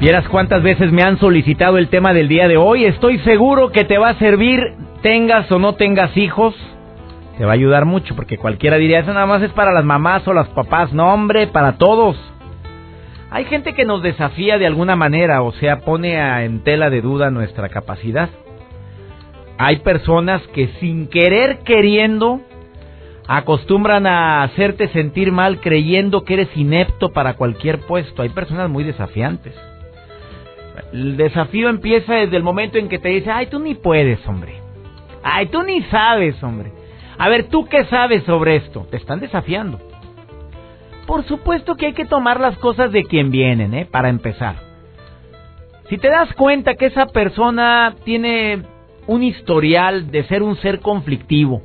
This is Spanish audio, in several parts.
Vieras cuántas veces me han solicitado el tema del día de hoy. Estoy seguro que te va a servir, tengas o no tengas hijos. Te va a ayudar mucho, porque cualquiera diría, eso nada más es para las mamás o las papás. No, hombre, para todos. Hay gente que nos desafía de alguna manera, o sea, pone en tela de duda nuestra capacidad. Hay personas que sin querer queriendo acostumbran a hacerte sentir mal creyendo que eres inepto para cualquier puesto. Hay personas muy desafiantes. El desafío empieza desde el momento en que te dice, ay, tú ni puedes, hombre. Ay, tú ni sabes, hombre. A ver, ¿tú qué sabes sobre esto? Te están desafiando. Por supuesto que hay que tomar las cosas de quien vienen, ¿eh? Para empezar. Si te das cuenta que esa persona tiene un historial de ser un ser conflictivo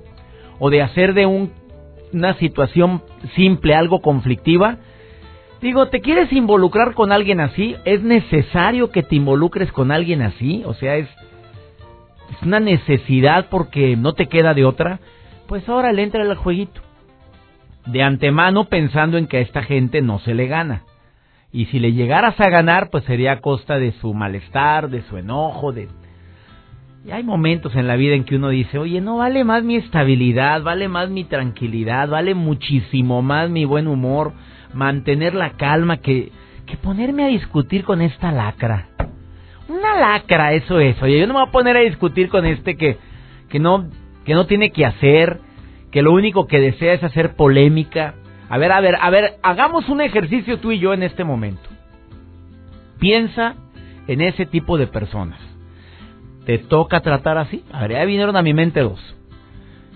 o de hacer de una situación simple algo conflictiva, Digo, ¿te quieres involucrar con alguien así? ¿Es necesario que te involucres con alguien así? O sea, es, es una necesidad porque no te queda de otra. Pues ahora le entra el jueguito. De antemano pensando en que a esta gente no se le gana. Y si le llegaras a ganar, pues sería a costa de su malestar, de su enojo, de... Y hay momentos en la vida en que uno dice, oye, no vale más mi estabilidad, vale más mi tranquilidad, vale muchísimo más mi buen humor, mantener la calma que, que ponerme a discutir con esta lacra. Una lacra, eso es. Oye, yo no me voy a poner a discutir con este que, que, no, que no tiene que hacer, que lo único que desea es hacer polémica. A ver, a ver, a ver, hagamos un ejercicio tú y yo en este momento. Piensa en ese tipo de personas. ¿Te toca tratar así? A ver, ya vinieron a mi mente dos.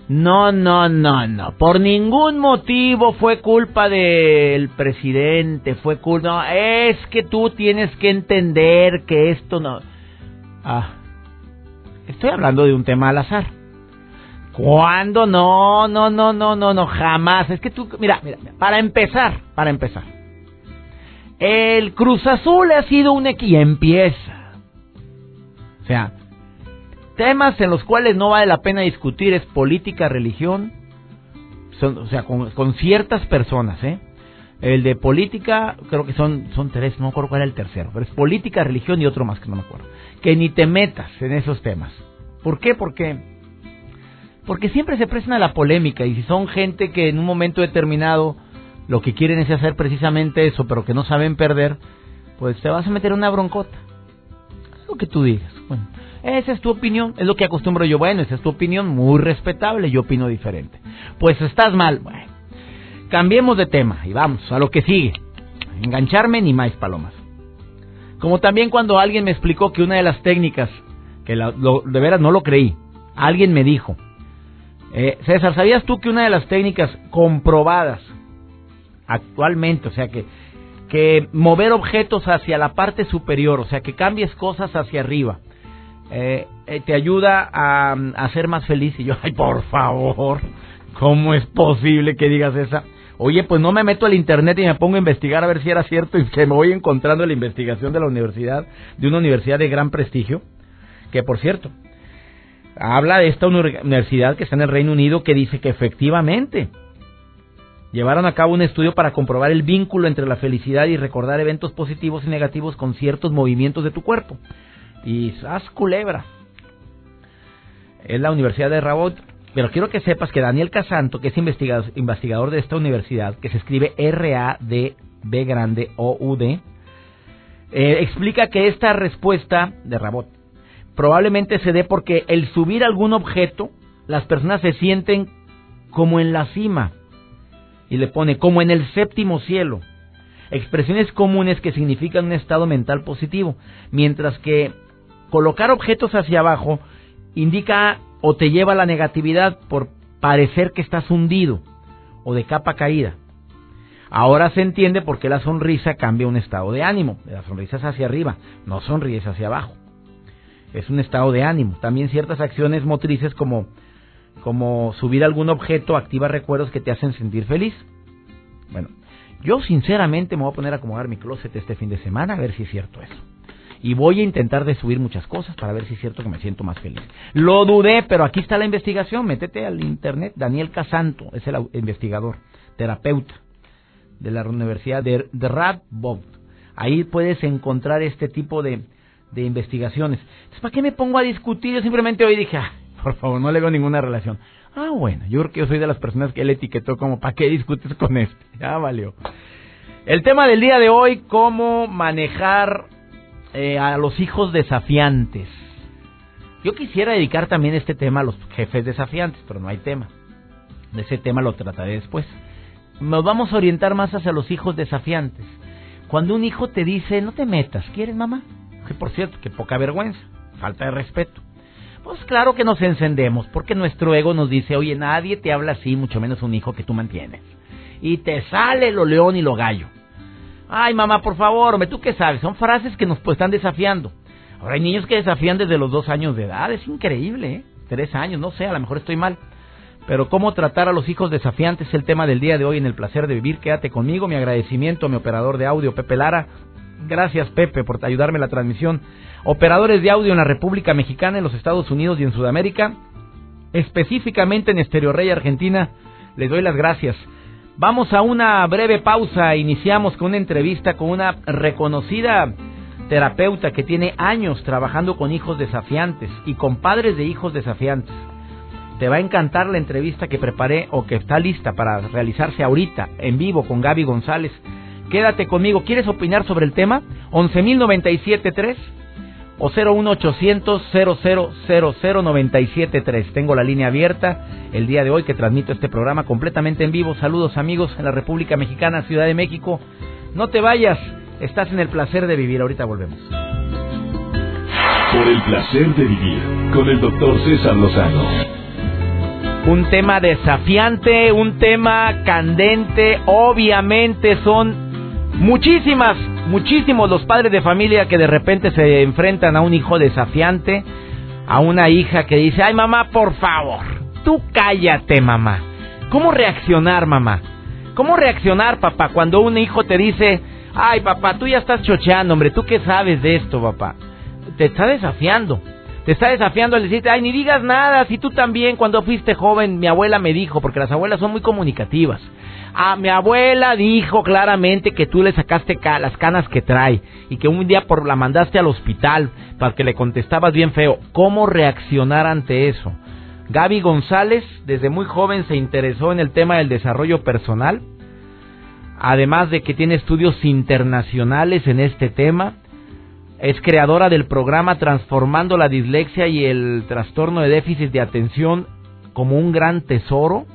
No, no, no, no. Por ningún motivo fue culpa del presidente, fue culpa... No, es que tú tienes que entender que esto no... Ah, estoy hablando de un tema al azar. ¿Cuándo? No, no, no, no, no, no, jamás. Es que tú, mira, mira, para empezar, para empezar. El Cruz Azul ha sido un equipo y empieza. O sea, Temas en los cuales no vale la pena discutir es política, religión, son, o sea, con, ciertas personas, ¿eh? El de política, creo que son, son tres, no me acuerdo cuál era el tercero, pero es política, religión y otro más que no me acuerdo. Que ni te metas en esos temas. ¿Por qué? Porque, porque siempre se prestan la polémica y si son gente que en un momento determinado lo que quieren es hacer precisamente eso, pero que no saben perder, pues te vas a meter una broncota. lo que tú digas. Bueno, esa es tu opinión, es lo que acostumbro yo. Bueno, esa es tu opinión, muy respetable, yo opino diferente. Pues estás mal. Bueno, cambiemos de tema y vamos a lo que sigue. Engancharme ni más palomas. Como también cuando alguien me explicó que una de las técnicas, que de veras no lo creí, alguien me dijo, eh, César, ¿sabías tú que una de las técnicas comprobadas actualmente, o sea que, que mover objetos hacia la parte superior, o sea que cambies cosas hacia arriba, eh, eh, te ayuda a, ser más feliz. Y yo, ay, por favor, ¿cómo es posible que digas esa? Oye, pues no me meto al internet y me pongo a investigar a ver si era cierto y que me voy encontrando la investigación de la universidad, de una universidad de gran prestigio, que por cierto, habla de esta universidad que está en el Reino Unido que dice que efectivamente llevaron a cabo un estudio para comprobar el vínculo entre la felicidad y recordar eventos positivos y negativos con ciertos movimientos de tu cuerpo y haz culebra. Es la Universidad de Rabot. Pero quiero que sepas que Daniel Casanto, que es investigador, investigador de esta universidad, que se escribe R-A-D-B grande O-U-D, eh, explica que esta respuesta de Rabot probablemente se dé porque el subir algún objeto, las personas se sienten como en la cima. Y le pone como en el séptimo cielo. Expresiones comunes que significan un estado mental positivo. Mientras que Colocar objetos hacia abajo indica o te lleva a la negatividad por parecer que estás hundido o de capa caída. Ahora se entiende por qué la sonrisa cambia un estado de ánimo. La sonrisa es hacia arriba, no sonríes hacia abajo. Es un estado de ánimo. También ciertas acciones motrices como, como subir algún objeto activa recuerdos que te hacen sentir feliz. Bueno, yo sinceramente me voy a poner a acomodar mi closet este fin de semana a ver si es cierto eso. Y voy a intentar de subir muchas cosas para ver si es cierto que me siento más feliz. Lo dudé, pero aquí está la investigación. Métete al internet. Daniel Casanto es el investigador, terapeuta de la Universidad de, de Radboud. Ahí puedes encontrar este tipo de, de investigaciones. Entonces, ¿para qué me pongo a discutir? Yo simplemente hoy dije, ah, por favor, no le veo ninguna relación. Ah, bueno, yo creo que yo soy de las personas que él etiquetó como, ¿para qué discutes con este? Ya valió. El tema del día de hoy, cómo manejar eh, a los hijos desafiantes. Yo quisiera dedicar también este tema a los jefes desafiantes, pero no hay tema. Ese tema lo trataré después. Nos vamos a orientar más hacia los hijos desafiantes. Cuando un hijo te dice, no te metas, ¿quieres mamá? Que por cierto, que poca vergüenza, falta de respeto. Pues claro que nos encendemos, porque nuestro ego nos dice, oye, nadie te habla así, mucho menos un hijo que tú mantienes. Y te sale lo león y lo gallo. Ay, mamá, por favor, hombre, ¿tú qué sabes? Son frases que nos pues, están desafiando. Ahora hay niños que desafían desde los dos años de edad, es increíble, ¿eh? Tres años, no sé, a lo mejor estoy mal. Pero cómo tratar a los hijos desafiantes es el tema del día de hoy en el placer de vivir. Quédate conmigo, mi agradecimiento a mi operador de audio, Pepe Lara. Gracias, Pepe, por ayudarme en la transmisión. Operadores de audio en la República Mexicana, en los Estados Unidos y en Sudamérica, específicamente en Estereo Rey, Argentina, les doy las gracias. Vamos a una breve pausa. Iniciamos con una entrevista con una reconocida terapeuta que tiene años trabajando con hijos desafiantes y con padres de hijos desafiantes. Te va a encantar la entrevista que preparé o que está lista para realizarse ahorita en vivo con Gaby González. Quédate conmigo. ¿Quieres opinar sobre el tema? 11.097.3 o 01800 00973 Tengo la línea abierta el día de hoy que transmito este programa completamente en vivo. Saludos amigos en la República Mexicana, Ciudad de México. No te vayas, estás en el placer de vivir. Ahorita volvemos. Por el placer de vivir con el doctor César Lozano. Un tema desafiante, un tema candente, obviamente son Muchísimas, muchísimos los padres de familia que de repente se enfrentan a un hijo desafiante, a una hija que dice, ay mamá, por favor, tú cállate mamá. ¿Cómo reaccionar mamá? ¿Cómo reaccionar papá cuando un hijo te dice, ay papá, tú ya estás chocheando, hombre, tú qué sabes de esto papá? Te está desafiando. Te está desafiando al decirte, ay, ni digas nada, si tú también cuando fuiste joven, mi abuela me dijo, porque las abuelas son muy comunicativas. Ah, mi abuela dijo claramente que tú le sacaste las canas que trae y que un día por la mandaste al hospital para que le contestabas bien feo. ¿Cómo reaccionar ante eso? Gaby González desde muy joven se interesó en el tema del desarrollo personal, además de que tiene estudios internacionales en este tema. Es creadora del programa Transformando la Dislexia y el Trastorno de Déficit de Atención como un gran tesoro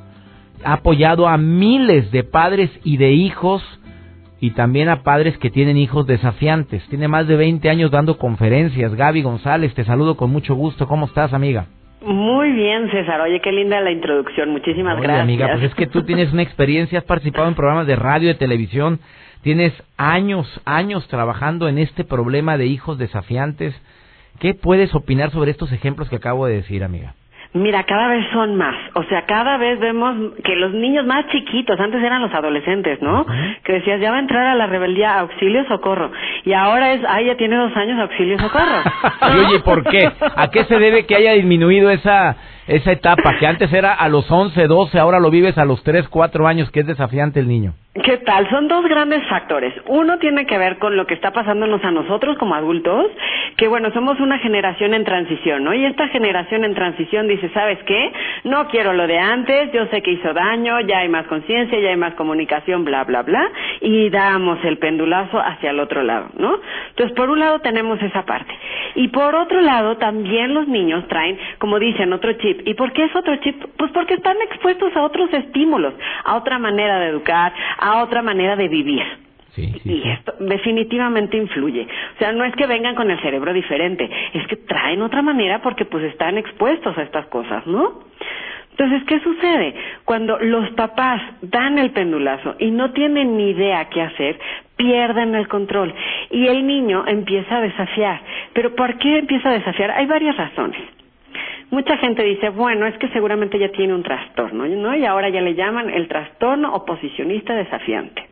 ha apoyado a miles de padres y de hijos y también a padres que tienen hijos desafiantes. Tiene más de 20 años dando conferencias. Gaby González, te saludo con mucho gusto. ¿Cómo estás, amiga? Muy bien, César. Oye, qué linda la introducción. Muchísimas Oye, gracias. amiga, pues es que tú tienes una experiencia, has participado en programas de radio, de televisión, tienes años, años trabajando en este problema de hijos desafiantes. ¿Qué puedes opinar sobre estos ejemplos que acabo de decir, amiga? Mira, cada vez son más. O sea, cada vez vemos que los niños más chiquitos, antes eran los adolescentes, ¿no? Que decías, ya va a entrar a la rebeldía auxilio socorro. Y ahora es, ah, ya tiene dos años auxilio socorro. y oye, ¿por qué? ¿A qué se debe que haya disminuido esa esa etapa que antes era a los 11, 12, ahora lo vives a los 3, 4 años, que es desafiante el niño? ¿Qué tal? Son dos grandes factores. Uno tiene que ver con lo que está pasándonos a nosotros como adultos, que bueno, somos una generación en transición, ¿no? Y esta generación en transición dice, ¿sabes qué? No quiero lo de antes, yo sé que hizo daño, ya hay más conciencia, ya hay más comunicación, bla, bla, bla, y damos el pendulazo hacia el otro lado, ¿no? Entonces, por un lado tenemos esa parte. Y por otro lado, también los niños traen, como dicen, otro chip. ¿Y por qué es otro chip? Pues porque están expuestos a otros estímulos, a otra manera de educar, a otra manera de vivir. y esto definitivamente influye. O sea, no es que vengan con el cerebro diferente, es que traen otra manera porque pues están expuestos a estas cosas, ¿no? Entonces, ¿qué sucede? Cuando los papás dan el pendulazo y no tienen ni idea qué hacer, pierden el control y el niño empieza a desafiar. Pero ¿por qué empieza a desafiar? Hay varias razones. Mucha gente dice, bueno, es que seguramente ya tiene un trastorno, ¿no? Y ahora ya le llaman el trastorno oposicionista desafiante.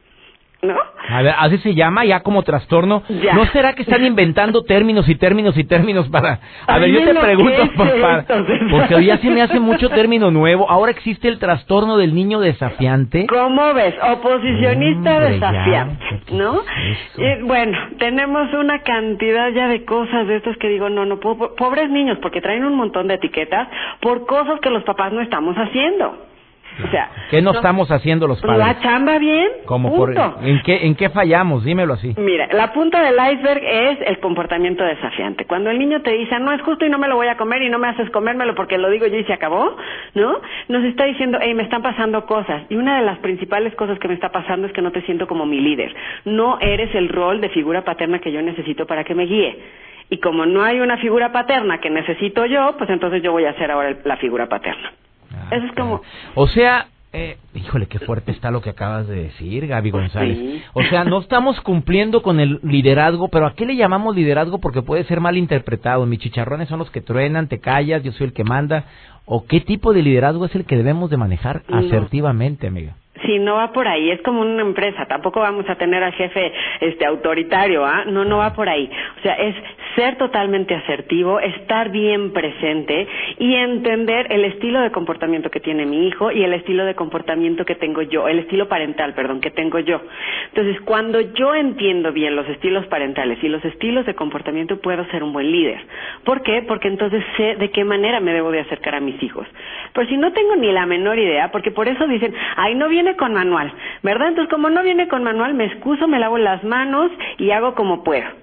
¿No? A ver, así se llama ya como trastorno. ¿No será que están inventando términos y términos y términos para... A, ver, yo te pregunto, papá, porque ya se me hace mucho término nuevo. Ahora existe el trastorno del niño desafiante. ¿Cómo ves? Oposicionista desafiante, ¿no? bueno, tenemos una cantidad ya de cosas de estos que digo, no, no, pobres niños, porque traen un montón de etiquetas por cosas que los papás no estamos haciendo. O sea, ¿qué no, estamos haciendo los padres? La chamba bien. Como por, ¿en qué en qué fallamos? Dímelo así. Mira, la punta del iceberg es el comportamiento desafiante. Cuando el niño te dice, "No es justo y no me lo voy a comer y no me haces comérmelo porque lo digo yo y se acabó", ¿no? Nos está diciendo, "Hey, me están pasando cosas." Y una de las principales cosas que me está pasando es que no te siento como mi líder. No eres el rol de figura paterna que yo necesito para que me guíe. Y como no hay una figura paterna que necesito yo, pues entonces yo voy a ser ahora la figura paterna. Ah, Eso es como... O sea, eh, híjole, qué fuerte está lo que acabas de decir, Gaby pues González. O sea, no estamos cumpliendo con el liderazgo, pero ¿a qué le llamamos liderazgo? Porque puede ser mal interpretado. Mis chicharrones son los que truenan, te callas, yo soy el que manda. ¿O qué tipo de liderazgo es el que debemos de manejar asertivamente, amiga? Sí, no va por ahí, es como una empresa, tampoco vamos a tener al jefe este autoritario, ¿ah? No, no va por ahí. O sea, es ser totalmente asertivo, estar bien presente y entender el estilo de comportamiento que tiene mi hijo y el estilo de comportamiento que tengo yo, el estilo parental, perdón, que tengo yo. Entonces, cuando yo entiendo bien los estilos parentales y los estilos de comportamiento, puedo ser un buen líder. ¿Por qué? Porque entonces sé de qué manera me debo de acercar a mis hijos. Pero si no tengo ni la menor idea, porque por eso dicen, ay, no viene con manual, ¿verdad? Entonces, como no viene con manual, me excuso, me lavo las manos y hago como puedo.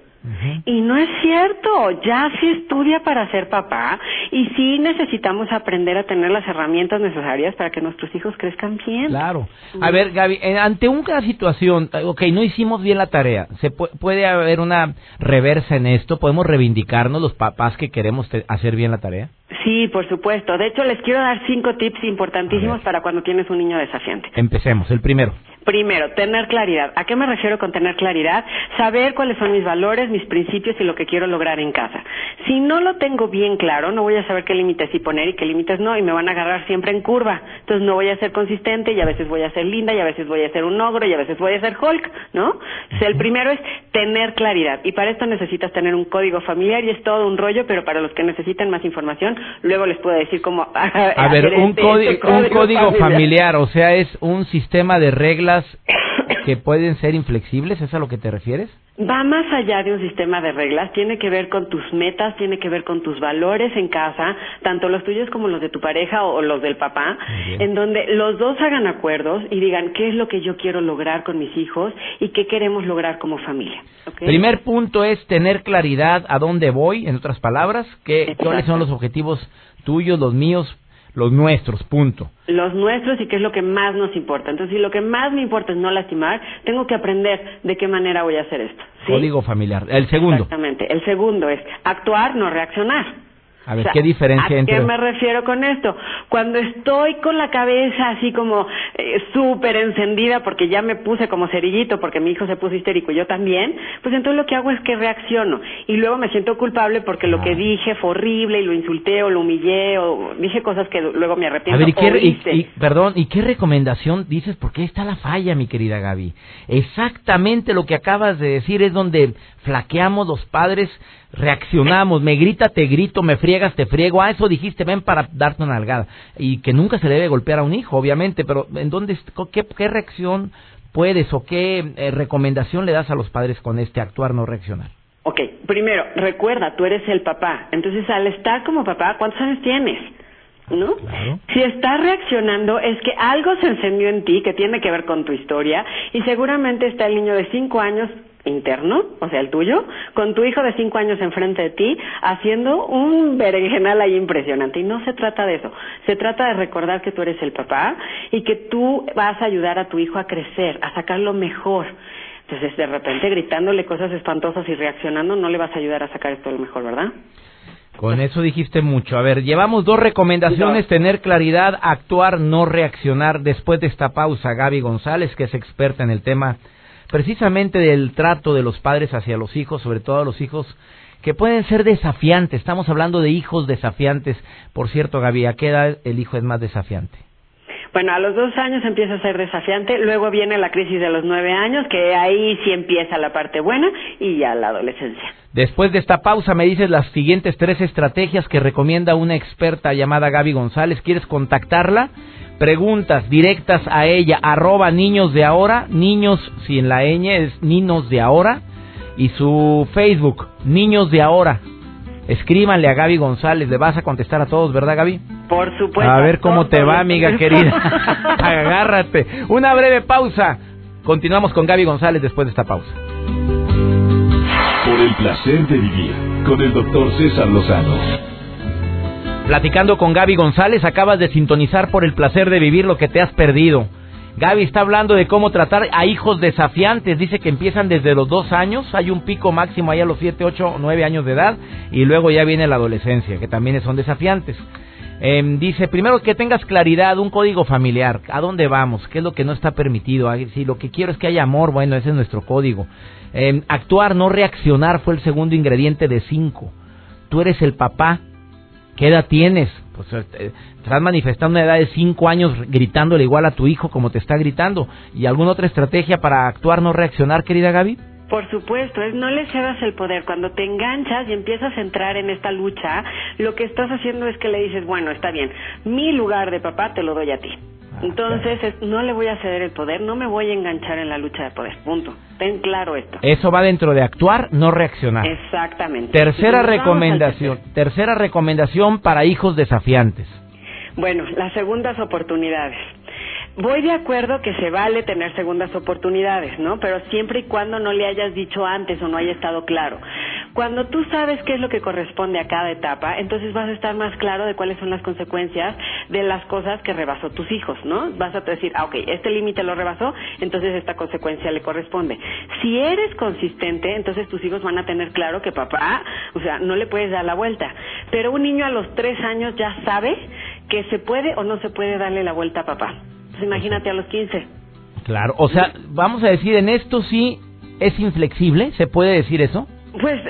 Y no es cierto, ya se estudia para ser papá y sí necesitamos aprender a tener las herramientas necesarias para que nuestros hijos crezcan bien. Claro. A ver, Gaby, ante una situación, eh, ok, no hicimos bien la tarea, ¿se puede haber una reversa en esto? ¿Podemos reivindicarnos los papás que queremos hacer bien la tarea? Sí, por supuesto. De hecho, les quiero dar cinco tips importantísimos para cuando tienes un niño desafiante. Empecemos. El primero. Primero, tener claridad. ¿A qué me refiero con tener claridad? Saber cuáles son mis valores, mis principios y lo que quiero lograr en casa. Si no lo tengo bien claro, no voy a saber qué límites sí poner y qué límites no, y me van a agarrar siempre en curva. Entonces no voy a ser consistente y a veces voy a ser linda y a veces voy a ser un ogro y a veces voy a ser Hulk, ¿no? el primero es tener claridad. Y para esto necesitas tener un código familiar y es todo un rollo, pero para los que necesitan más información, luego les puedo decir cómo... A ver, un, este, este un código familiar, o sea, es un sistema de reglas que pueden ser inflexibles, ¿es a lo que te refieres? Va más allá de un sistema de reglas, tiene que ver con tus metas, tiene que ver con tus valores en casa, tanto los tuyos como los de tu pareja o, los del papá, en donde los dos hagan acuerdos y digan qué es lo que yo quiero lograr con mis hijos y qué queremos lograr como familia. Primer punto es tener claridad a dónde voy, en otras palabras, qué, cuáles son los objetivos tuyos, los míos, los nuestros, punto. Los nuestros y qué es lo que más nos importa. Entonces, si lo que más me importa es no lastimar, tengo que aprender de qué manera voy a hacer esto. Código familiar. El segundo. Exactamente. El segundo es actuar, no reaccionar. A ver, ¿qué diferencia ¿a entre...? qué me refiero con esto? Cuando estoy con la cabeza así como eh, súper encendida porque ya me puse como cerillito porque mi hijo se puso histérico y yo también, pues entonces lo que hago es que reacciono y luego me siento culpable porque lo que dije fue horrible y lo insulté o lo humillé o dije cosas que luego me arrepiento. A ver, ¿y qué, y, perdón, ¿y qué recomendación dices? Porque está la falla, mi querida Gaby. Exactamente lo que acabas de decir es donde flaqueamos los padres reaccionamos, me grita, te grito, me friegas, te friego, ah, eso dijiste, ven para darte una nalgada. Y que nunca se debe golpear a un hijo, obviamente, pero ¿en dónde, qué, qué reacción puedes o qué eh, recomendación le das a los padres con este actuar no reaccionar? Ok, primero, recuerda, tú eres el papá. Entonces, al estar como papá, ¿cuántos años tienes? ¿no? Si estás reaccionando es que algo se encendió en ti que tiene que ver con tu historia y seguramente está el niño de cinco años interno, o sea, el tuyo, con tu hijo de cinco años enfrente de ti, haciendo un berenjenal ahí impresionante. Y no se trata de eso. Se trata de recordar que tú eres el papá y que tú vas a ayudar a tu hijo a crecer, a sacar lo mejor. Entonces, de repente, gritándole cosas espantosas y reaccionando, no le vas a ayudar a sacar esto lo mejor, ¿verdad? Con eso dijiste mucho. A ver, llevamos dos recomendaciones, tener claridad, actuar, no reaccionar. Después de esta pausa, Gaby González, que es experta en el tema precisamente del trato de los padres hacia los hijos, sobre todo a los hijos que pueden ser desafiantes. Estamos hablando de hijos desafiantes. Por cierto, Gaby, ¿a qué edad el hijo es más desafiante? Bueno, a los dos años empieza a ser desafiante, luego viene la crisis de los nueve años, que ahí sí empieza la parte buena y ya la adolescencia. Después de esta pausa me dices las siguientes tres estrategias que recomienda una experta llamada Gaby González. ¿Quieres contactarla? Preguntas directas a ella, arroba niños de ahora, niños sin la ñ es niños de ahora, y su Facebook, niños de ahora. Escríbanle a Gaby González, le vas a contestar a todos, ¿verdad Gaby? Por supuesto. A ver cómo te va, amiga querida. Agárrate. Una breve pausa. Continuamos con Gaby González después de esta pausa. Por el placer de vivir con el doctor César Lozano. Platicando con Gaby González, acabas de sintonizar por el placer de vivir lo que te has perdido. Gaby está hablando de cómo tratar a hijos desafiantes. Dice que empiezan desde los dos años. Hay un pico máximo ahí a los siete, ocho, nueve años de edad. Y luego ya viene la adolescencia, que también son desafiantes. Em, dice, primero que tengas claridad, un código familiar. ¿A dónde vamos? ¿Qué es lo que no está permitido? Si lo que quiero es que haya amor, bueno, ese es nuestro código. Em, actuar, no reaccionar, fue el segundo ingrediente de cinco. Tú eres el papá. ¿Qué edad tienes? Pues eh, estás manifestando una edad de cinco años gritándole igual a tu hijo como te está gritando. ¿Y alguna otra estrategia para actuar, no reaccionar, querida Gaby? Por supuesto, es no le cedas el poder. Cuando te enganchas y empiezas a entrar en esta lucha, lo que estás haciendo es que le dices, bueno, está bien, mi lugar de papá te lo doy a ti. Ah, Entonces, no le voy a ceder el poder, no me voy a enganchar en la lucha de poder. Punto. Ten claro esto. Eso va dentro de actuar, no reaccionar. Exactamente. Tercera recomendación, tercera recomendación para hijos desafiantes. Bueno, las segundas oportunidades. Voy de acuerdo que se vale tener segundas oportunidades, ¿no? Pero siempre y cuando no le hayas dicho antes o no haya estado claro. Cuando tú sabes qué es lo que corresponde a cada etapa, entonces vas a estar más claro de cuáles son las consecuencias de las cosas que rebasó tus hijos, ¿no? Vas a decir, ah, ok, este límite lo rebasó, entonces esta consecuencia le corresponde. Si eres consistente, entonces tus hijos van a tener claro que papá, o sea, no le puedes dar la vuelta. Pero un niño a los tres años ya sabe que se puede o no se puede darle la vuelta a papá. Pues imagínate a los 15. Claro, o sea, vamos a decir, en esto sí es inflexible, ¿se puede decir eso? Pues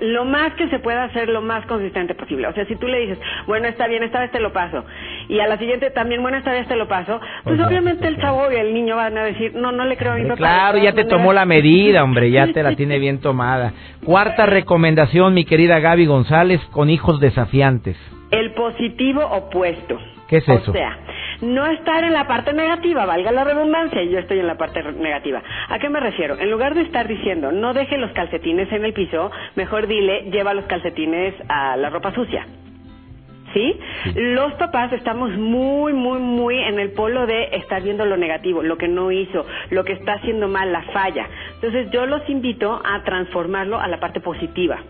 lo más que se pueda hacer lo más consistente posible. O sea, si tú le dices, bueno, está bien, esta vez te lo paso, y a la siguiente también, bueno, esta vez te lo paso, pues, obviamente el chavo y el niño van a decir, no, no le creo a mi papá. Claro, ya te tomó la medida, hombre, ya te la tiene bien tomada. Cuarta recomendación, mi querida Gaby González, con hijos desafiantes. El positivo opuesto. ¿Qué es eso? O sea, no estar en la parte negativa, valga la redundancia, y yo estoy en la parte negativa. ¿A qué me refiero? En lugar de estar diciendo, no deje los calcetines en el piso, mejor dile, lleva los calcetines a la ropa sucia. ¿Sí? Los papás estamos muy, muy, muy en el polo de estar viendo lo negativo, lo que no hizo, lo que está haciendo mal, la falla. Entonces yo los invito a transformarlo a la parte positiva.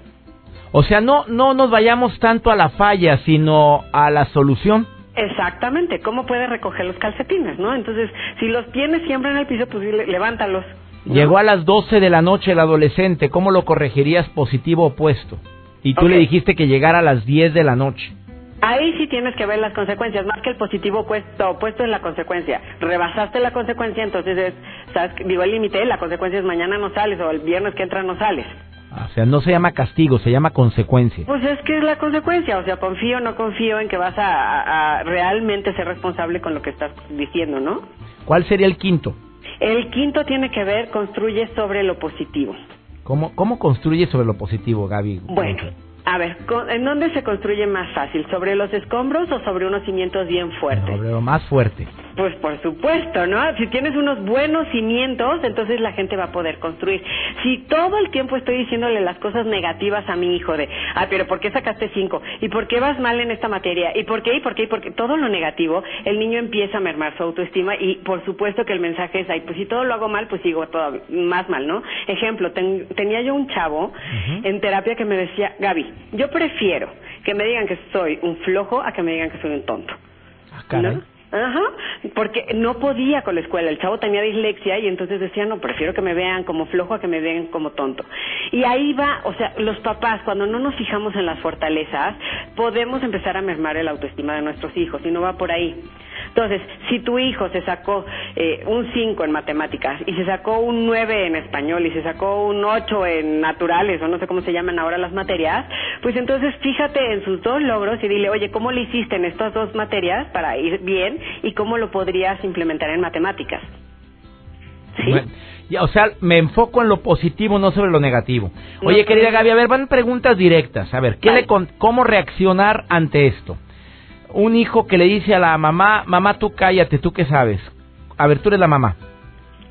O sea, no, no nos vayamos tanto a la falla, sino a la solución. Exactamente, ¿cómo puede recoger los calcetines, no? Entonces, si los tienes siempre en el piso, pues levántalos. Llegó a las 12 de la noche el adolescente, ¿cómo lo corregirías positivo opuesto? Y tú le dijiste que llegara a las 10 de la noche. Ahí sí tienes que ver las consecuencias, más que el positivo opuesto, opuesto es la consecuencia. Rebasaste la consecuencia, entonces es, ¿sabes? digo el límite, la consecuencia es mañana no sales o el viernes que entra no sales. O sea, no se llama castigo, se llama consecuencia. Pues es que es la consecuencia, o sea, confío o no confío en que vas a, realmente ser responsable con lo que estás diciendo, ¿no? ¿Cuál sería el quinto? El quinto tiene que ver, construye sobre lo positivo. ¿Cómo, cómo construye sobre lo positivo, Gaby? Bueno, a ver, ¿en dónde se construye más fácil? ¿Sobre los escombros o sobre unos cimientos bien fuertes? Sobre lo más fuerte. Pues por supuesto, ¿no? Si tienes unos buenos cimientos, entonces la gente va a poder construir. Si todo el tiempo estoy diciéndole las cosas negativas a mi hijo de, ah, pero ¿por qué sacaste cinco? ¿Y por qué vas mal en esta materia? ¿Y por qué? ¿Y por qué? ¿Y por qué? Todo lo negativo, el niño empieza a mermar su autoestima y por supuesto que el mensaje es, ay, pues si todo lo hago mal, pues sigo todo más mal, ¿no? Ejemplo, tenía yo un chavo en terapia que me decía, Gaby, yo prefiero que me digan que soy un flojo a que me digan que soy un tonto. Ah, Ajá, porque no podía con la escuela, el chavo tenía dislexia y entonces decía, no, prefiero que me vean como flojo a que me vean como tonto. Y ahí va, o sea, los papás, cuando no nos fijamos en las fortalezas, podemos empezar a mermar el autoestima de nuestros hijos y no va por ahí. Entonces, si tu hijo se sacó eh, un 5 en matemáticas y se sacó un 9 en español y se sacó un 8 en naturales o no sé cómo se llaman ahora las materias, pues entonces fíjate en sus dos logros y dile, oye, ¿cómo le hiciste en estas dos materias para ir bien y cómo lo podrías implementar en matemáticas? ¿Sí? o sea, me enfoco en lo positivo, no sobre lo negativo. Oye, querida Gaby, a ver, van preguntas directas. A ver, ¿qué le ¿cómo reaccionar ante esto? Un hijo que le dice a la mamá, mamá tú cállate, tú qué sabes. A ver, tú eres la mamá.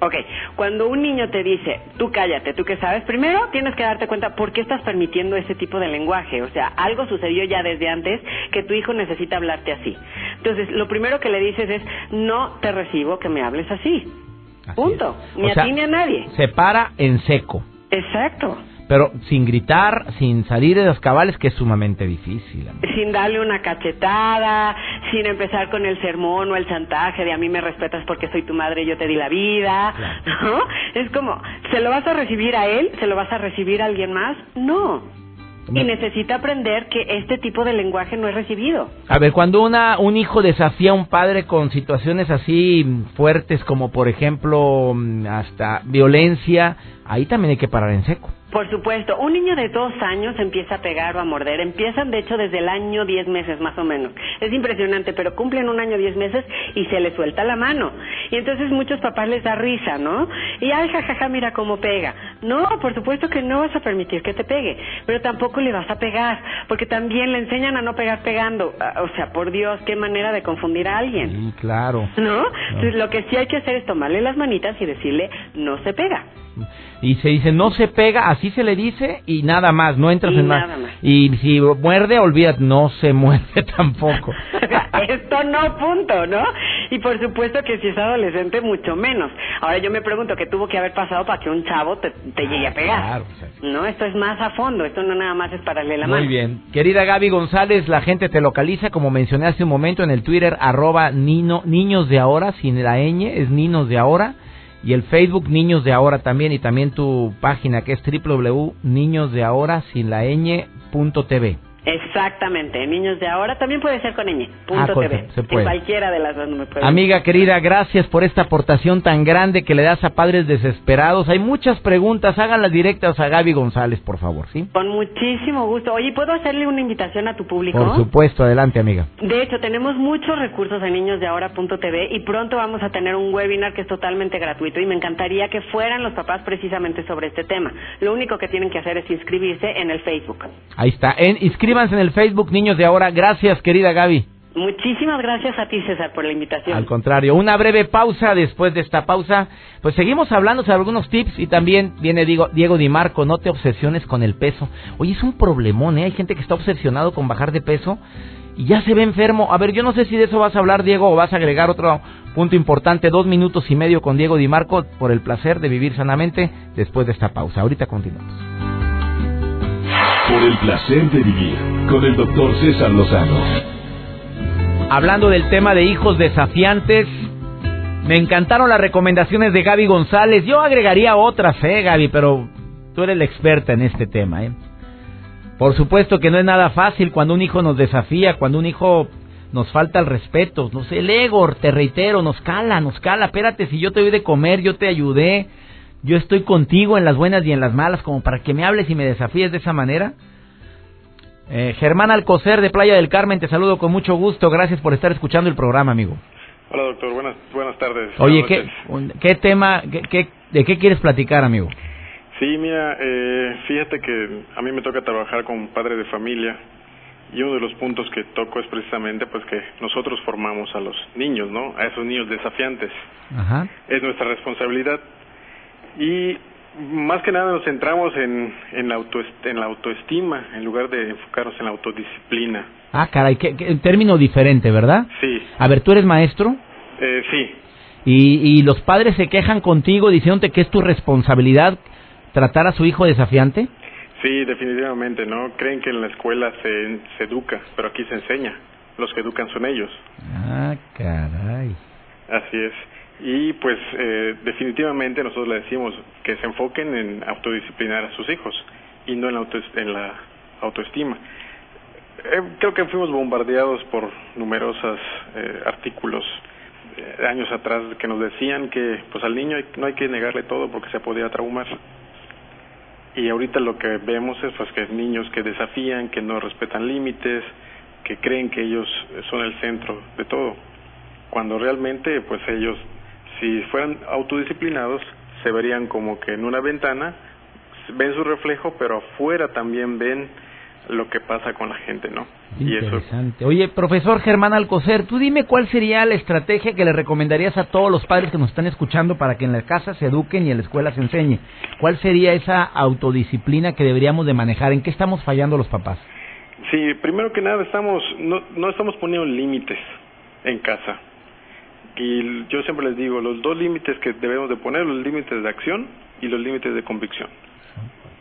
Ok, cuando un niño te dice, tú cállate, tú qué sabes, primero tienes que darte cuenta por qué estás permitiendo ese tipo de lenguaje. O sea, algo sucedió ya desde antes que tu hijo necesita hablarte así. Entonces, lo primero que le dices es, no te recibo que me hables así. Punto. Ni a ti ni a nadie. Se para en seco. Exacto pero sin gritar, sin salir de los cabales, que es sumamente difícil. Sin darle una cachetada, sin empezar con el sermón o el chantaje de a mí me respetas porque soy tu madre y yo te di la vida, ¿no? Es como, ¿se lo vas a recibir a él? ¿Se lo vas a recibir a alguien más? No. Y necesita aprender que este tipo de lenguaje no es recibido. A ver, cuando una, un hijo desafía a un padre con situaciones así fuertes como por ejemplo mm, hasta violencia, ahí también hay que parar en seco. Por supuesto, un niño de dos años empieza a pegar o a morder. Empiezan, de hecho, desde el año diez meses más o menos. Es impresionante, pero cumplen un año diez meses y se le suelta la mano. Y entonces muchos papás les da risa, ¿no? Y ay, jajaja, mira cómo pega. No, por supuesto que no vas a permitir que te pegue, pero tampoco le vas a pegar, porque también le enseñan a no pegar pegando. Ah, o sea, por Dios, qué manera de confundir a alguien. Sí, claro. ¿No? Entonces lo que sí hay que hacer es tomarle las manitas y decirle, no se pega. Y se dice, no se pega, así se le dice y nada más, no entras en más. Y si muerde, olvídate, no se muerde tampoco. Esto no, punto, ¿no? Y por supuesto que si es adolescente, mucho menos. Ahora yo me pregunto, ¿qué tuvo que haber pasado para que un chavo te, llegue a pegar? Claro, No, esto es más a fondo, esto no nada más es para la mano. Muy bien. Querida Gaby González, la gente te localiza, como mencioné hace un momento, en el Twitter, arroba nino, niños de ahora, sin la ñ, es niños de ahora y el Facebook Niños de Ahora también y también tu página que es www.niñosdeahora sin la. Exactamente, niños de ahora también puede ser con ñ. Punto ah, TV. Se puede. cualquiera de las dos me puede. Amiga querida, gracias por esta aportación tan grande que le das a padres desesperados. Hay muchas preguntas, háganlas directas a Gaby González, por favor, ¿sí? Con muchísimo gusto. Oye, ¿puedo hacerle una invitación a tu público? Por supuesto, adelante, amiga. De hecho, tenemos muchos recursos en niñosdeahora.tv y pronto vamos a tener un webinar que es totalmente gratuito y me encantaría que fueran los papás precisamente sobre este tema. Lo único que tienen que hacer es inscribirse en el Facebook. Ahí está, en en el Facebook Niños de Ahora. Gracias, querida Gaby. Muchísimas gracias a ti, César, por la invitación. Al contrario, una breve pausa. Después de esta pausa, pues seguimos hablando sobre algunos tips y también viene Diego, Diego Di Marco, no te obsesiones con el peso. Oye, es un problemón, ¿eh? Hay gente que está obsesionado con bajar de peso y ya se ve enfermo. A ver, yo no sé si de eso vas a hablar, Diego, o vas a agregar otro punto importante. Dos minutos y medio con Diego Di Marco por el placer de vivir sanamente después de esta pausa. Ahorita continuamos. Por el placer de vivir con el doctor César Lozano. Hablando del tema de hijos desafiantes, me encantaron las recomendaciones de Gaby González. Yo agregaría otras, eh, Gaby, pero tú eres la experta en este tema, eh. Por supuesto que no es nada fácil cuando un hijo nos desafía, cuando un hijo nos falta el respeto, no sé, el ego, te reitero, nos cala, nos cala. Espérate, si yo te doy de comer, yo te ayudé, yo estoy contigo en las buenas y en las malas, como para que me hables y me desafíes de esa manera. Eh, Germán Alcocer de Playa del Carmen, te saludo con mucho gusto. Gracias por estar escuchando el programa, amigo. Hola, doctor. Buenas, buenas tardes. Oye, ¿qué, ¿qué, tema, qué, de qué quieres platicar, amigo? Sí, mira, eh, fíjate que a mí me toca trabajar con padre de familia y uno de los puntos que toco es precisamente pues que nosotros formamos a los niños, ¿no? A esos niños desafiantes. Ajá. Es nuestra responsabilidad y más que nada nos centramos en, en, la, en la autoestima en lugar de enfocarnos en la autodisciplina. Ah, caray, que, término diferente, ¿verdad? Sí. A ver, ¿tú eres maestro? Eh, sí. ¿Y, ¿Y los padres se quejan contigo diciéndote que es tu responsabilidad tratar a su hijo desafiante? Sí, definitivamente, ¿no? Creen que en la escuela se, se educa, pero aquí se enseña. los que educan son ellos. Ah, caray. Así es. Y pues eh, definitivamente nosotros le decimos que se enfoquen en autodisciplinar a sus hijos y no en la, en la autoestima. Eh, creo que fuimos bombardeados por numerosos eh, artículos eh, años atrás que nos decían que pues al niño no hay que negarle todo porque se podía traumar. Y ahorita lo que vemos es pues que niños que desafían, que no respetan límites, que creen que ellos son el centro de todo, cuando realmente pues ellos si fueran autodisciplinados se verían como que en una ventana ven su reflejo, pero afuera también ven lo que pasa con la gente, ¿no? Interesante. Oye, profesor Germán Alcocer, tú dime cuál sería la estrategia que le recomendarías a todos los padres que nos están escuchando para que en la casa se eduquen y en la escuela se enseñe. ¿Cuál sería esa autodisciplina que deberíamos de manejar? ¿En qué estamos fallando los papás? Sí, primero que nada estamos no, no estamos poniendo límites en casa. Y yo siempre les digo, los dos límites que debemos de poner, los límites de acción y los límites de convicción.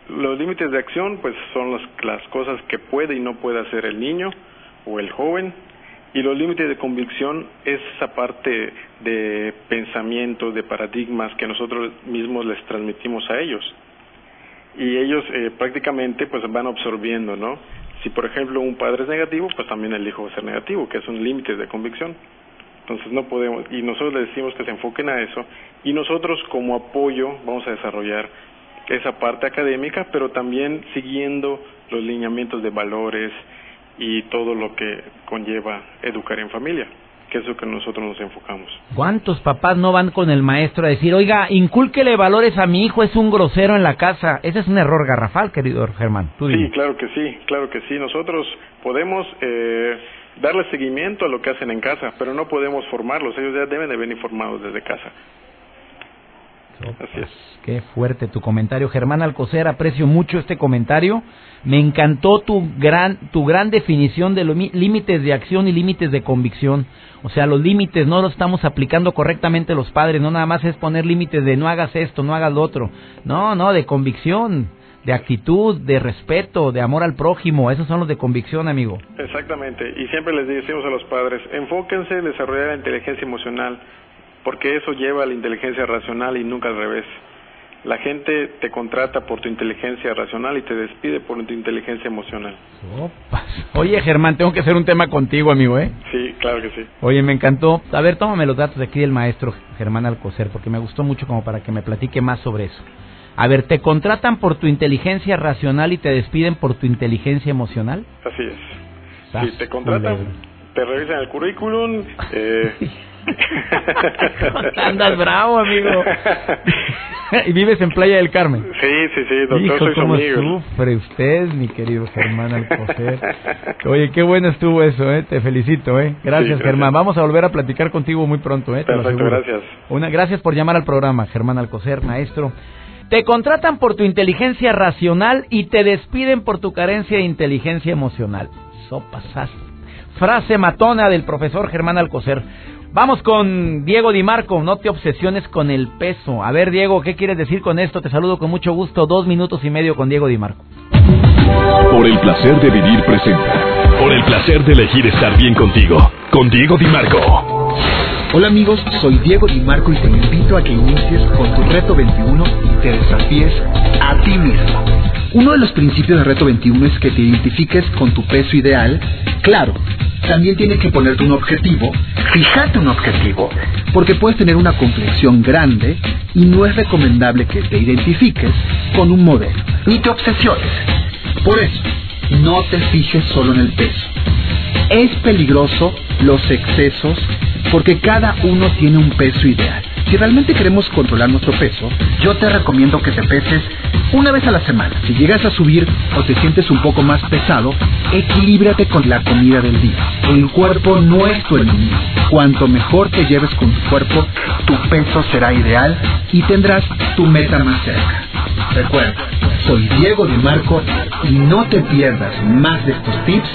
Los límites de acción, pues son las, las cosas que puede y no puede hacer el niño o el joven, y los límites de convicción es esa parte de pensamiento, de paradigmas que nosotros mismos les transmitimos a ellos. Y ellos eh, prácticamente pues van absorbiendo, ¿no? Si por ejemplo un padre es negativo, pues también el hijo va a ser negativo, que son límites de convicción. Entonces no podemos, y nosotros les decimos que se enfoquen a eso, y nosotros como apoyo vamos a desarrollar esa parte académica, pero también siguiendo los lineamientos de valores y todo lo que conlleva educar en familia, que es lo que nosotros nos enfocamos. ¿Cuántos papás no van con el maestro a decir, oiga, incúlquele valores a mi hijo, es un grosero en la casa? Ese es un error garrafal, querido Germán. sí, claro que sí, claro que sí. Nosotros podemos... Eh, darle seguimiento a lo que hacen en casa, pero no podemos formarlos, ellos ya deben de venir formados desde casa. Así es. Qué fuerte tu comentario, Germán Alcocer, aprecio mucho este comentario. Me encantó tu gran tu gran definición de los límites de acción y límites de convicción. O sea, los límites no los estamos aplicando correctamente los padres, no nada más es poner límites de no hagas esto, no hagas lo otro. No, no, de convicción de actitud, de respeto, de amor al prójimo. Esos son los de convicción, amigo. Exactamente. Y siempre les decimos a los padres, enfóquense en desarrollar la inteligencia emocional, porque eso lleva a la inteligencia racional y nunca al revés. La gente te contrata por tu inteligencia racional y te despide por tu inteligencia emocional. Oye, Germán, tengo que hacer un tema contigo, amigo, ¿eh? Sí, claro que sí. Oye, me encantó. A ver, tómame los datos de aquí del maestro Germán Alcocer, porque me gustó mucho como para que me platique más sobre eso. A ver, ¿te contratan por tu inteligencia racional y te despiden por tu inteligencia emocional? Así es. Si te contratan, te revisan el currículum. Eh... Andas bravo, amigo. y vives en Playa del Carmen. Sí, sí, sí, doctor, Hijo, soy ¿cómo sufre usted, mi querido Germán Alcocer? Oye, qué bueno estuvo eso, ¿eh? Te felicito, ¿eh? Gracias, Germán. Vamos a volver a platicar contigo muy pronto, ¿eh? Perfecto, gracias. Una, gracias por llamar al programa, Germán Alcocer, maestro. Te contratan por tu inteligencia racional y te despiden por tu carencia de inteligencia emocional. Sopas. Frase matona del profesor Germán Alcocer. Vamos con Diego Di Marco, no te obsesiones con el peso. A ver, Diego, ¿qué quieres decir con esto? Te saludo con mucho gusto. Dos minutos y medio con Diego Di Marco. Por el placer de vivir presenta. Por el placer de elegir estar bien contigo. Con Diego Di Marco. Hola amigos, soy Diego Di Marco y te invito a que inicies con tu reto 21 y te desafíes a ti mismo. Uno de los principios del reto 21 es que te identifiques con tu peso ideal. Claro, también tienes que ponerte un objetivo, fijarte un objetivo, porque puedes tener una complexión grande y no es recomendable que te identifiques con un modelo, ni te obsesiones. Por eso, no te fijes solo en el peso. Es peligroso los excesos porque cada uno tiene un peso ideal. Si realmente queremos controlar nuestro peso, yo te recomiendo que te peses una vez a la semana. Si llegas a subir o te sientes un poco más pesado, equilíbrate con la comida del día. El cuerpo no es tu enemigo. Cuanto mejor te lleves con tu cuerpo, tu peso será ideal y tendrás tu meta más cerca. Recuerda, soy Diego de Marco y no te pierdas más de estos tips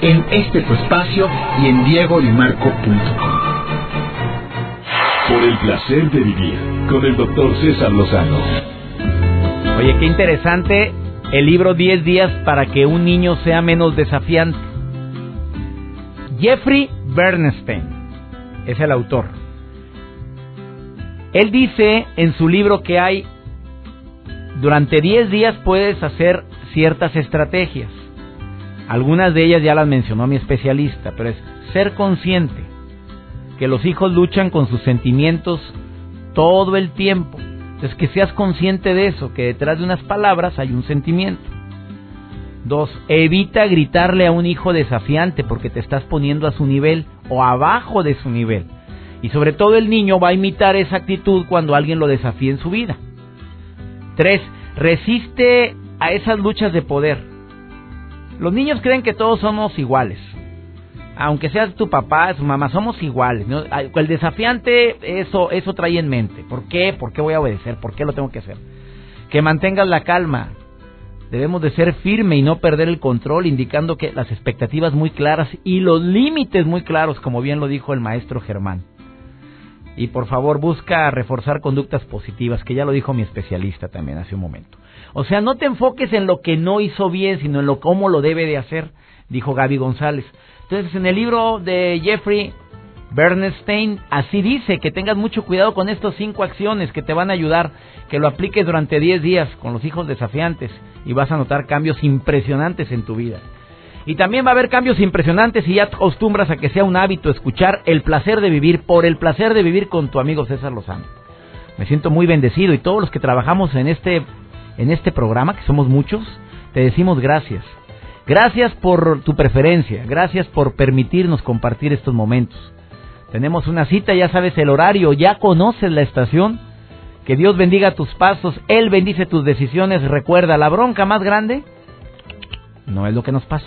en este tu espacio y en diegodimarco.com. Por el placer de vivir con el doctor César Lozano. Oye, qué interesante el libro 10 días para que un niño sea menos desafiante. Jeffrey Bernstein es el autor. Él dice en su libro que hay, durante 10 días puedes hacer ciertas estrategias. Algunas de ellas ya las mencionó mi especialista, pero es ser consciente que los hijos luchan con sus sentimientos todo el tiempo. Entonces que seas consciente de eso, que detrás de unas palabras hay un sentimiento. Dos, evita gritarle a un hijo desafiante porque te estás poniendo a su nivel o abajo de su nivel. Y sobre todo el niño va a imitar esa actitud cuando alguien lo desafíe en su vida. Tres, resiste a esas luchas de poder. Los niños creen que todos somos iguales. Aunque seas tu papá, su mamá, somos iguales. El desafiante, eso, eso trae en mente. ¿Por qué? ¿Por qué voy a obedecer? ¿Por qué lo tengo que hacer? Que mantengas la calma. Debemos de ser firme y no perder el control, indicando que las expectativas muy claras y los límites muy claros, como bien lo dijo el maestro Germán. Y por favor, busca reforzar conductas positivas, que ya lo dijo mi especialista también hace un momento. O sea, no te enfoques en lo que no hizo bien, sino en lo cómo lo debe de hacer, dijo Gaby González. Entonces, en el libro de Jeffrey Bernstein, así dice que tengas mucho cuidado con estas cinco acciones que te van a ayudar, que lo apliques durante 10 días con los hijos desafiantes y vas a notar cambios impresionantes en tu vida. Y también va a haber cambios impresionantes si ya acostumbras a que sea un hábito escuchar el placer de vivir por el placer de vivir con tu amigo César Lozano. Me siento muy bendecido y todos los que trabajamos en este en este programa, que somos muchos, te decimos gracias. Gracias por tu preferencia, gracias por permitirnos compartir estos momentos. Tenemos una cita, ya sabes el horario, ya conoces la estación. Que Dios bendiga tus pasos, Él bendice tus decisiones. Recuerda, la bronca más grande no es lo que nos pasa